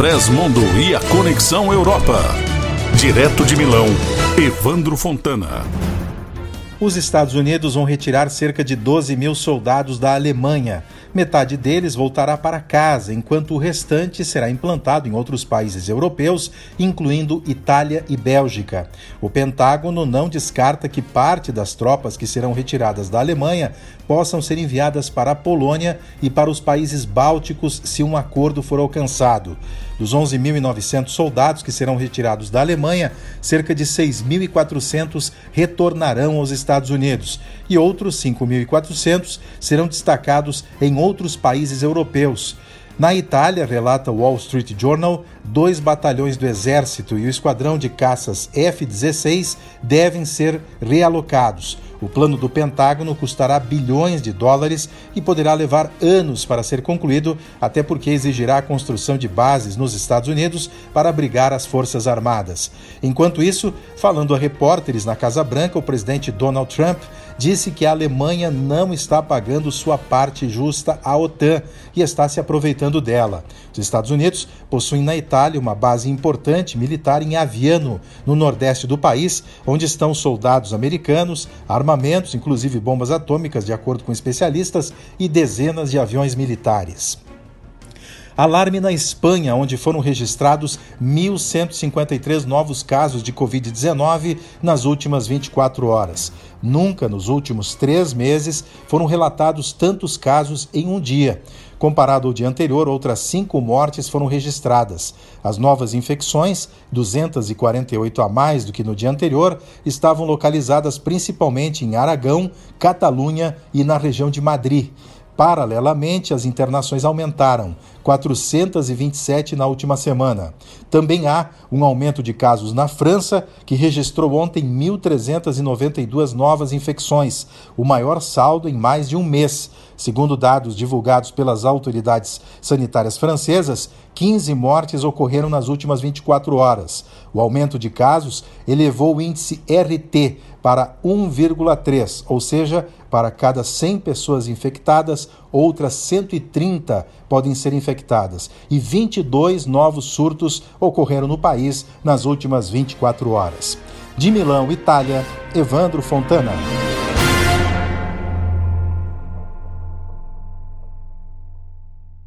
Express Mundo e a Conexão Europa. Direto de Milão, Evandro Fontana. Os Estados Unidos vão retirar cerca de 12 mil soldados da Alemanha. Metade deles voltará para casa, enquanto o restante será implantado em outros países europeus, incluindo Itália e Bélgica. O Pentágono não descarta que parte das tropas que serão retiradas da Alemanha possam ser enviadas para a Polônia e para os países bálticos se um acordo for alcançado. Dos 11.900 soldados que serão retirados da Alemanha, cerca de 6.400 retornarão aos Estados Unidos e outros 5.400 serão destacados em outros países europeus. Na Itália, relata o Wall Street Journal, dois batalhões do Exército e o esquadrão de caças F-16 devem ser realocados. O plano do Pentágono custará bilhões de dólares e poderá levar anos para ser concluído, até porque exigirá a construção de bases nos Estados Unidos para abrigar as Forças Armadas. Enquanto isso, falando a repórteres na Casa Branca, o presidente Donald Trump disse que a Alemanha não está pagando sua parte justa à OTAN e está se aproveitando dela. Os Estados Unidos possuem na Itália uma base importante militar em Aviano, no nordeste do país, onde estão soldados americanos, armamentos, inclusive bombas atômicas, de acordo com especialistas, e dezenas de aviões militares. Alarme na Espanha, onde foram registrados 1.153 novos casos de Covid-19 nas últimas 24 horas. Nunca nos últimos três meses foram relatados tantos casos em um dia. Comparado ao dia anterior, outras cinco mortes foram registradas. As novas infecções, 248 a mais do que no dia anterior, estavam localizadas principalmente em Aragão, Catalunha e na região de Madrid. Paralelamente, as internações aumentaram, 427 na última semana. Também há um aumento de casos na França, que registrou ontem 1.392 novas infecções, o maior saldo em mais de um mês. Segundo dados divulgados pelas autoridades sanitárias francesas, 15 mortes ocorreram nas últimas 24 horas. O aumento de casos elevou o índice RT para 1,3, ou seja, para cada 100 pessoas infectadas, outras 130 podem ser infectadas. E 22 novos surtos ocorreram no país nas últimas 24 horas. De Milão, Itália, Evandro Fontana.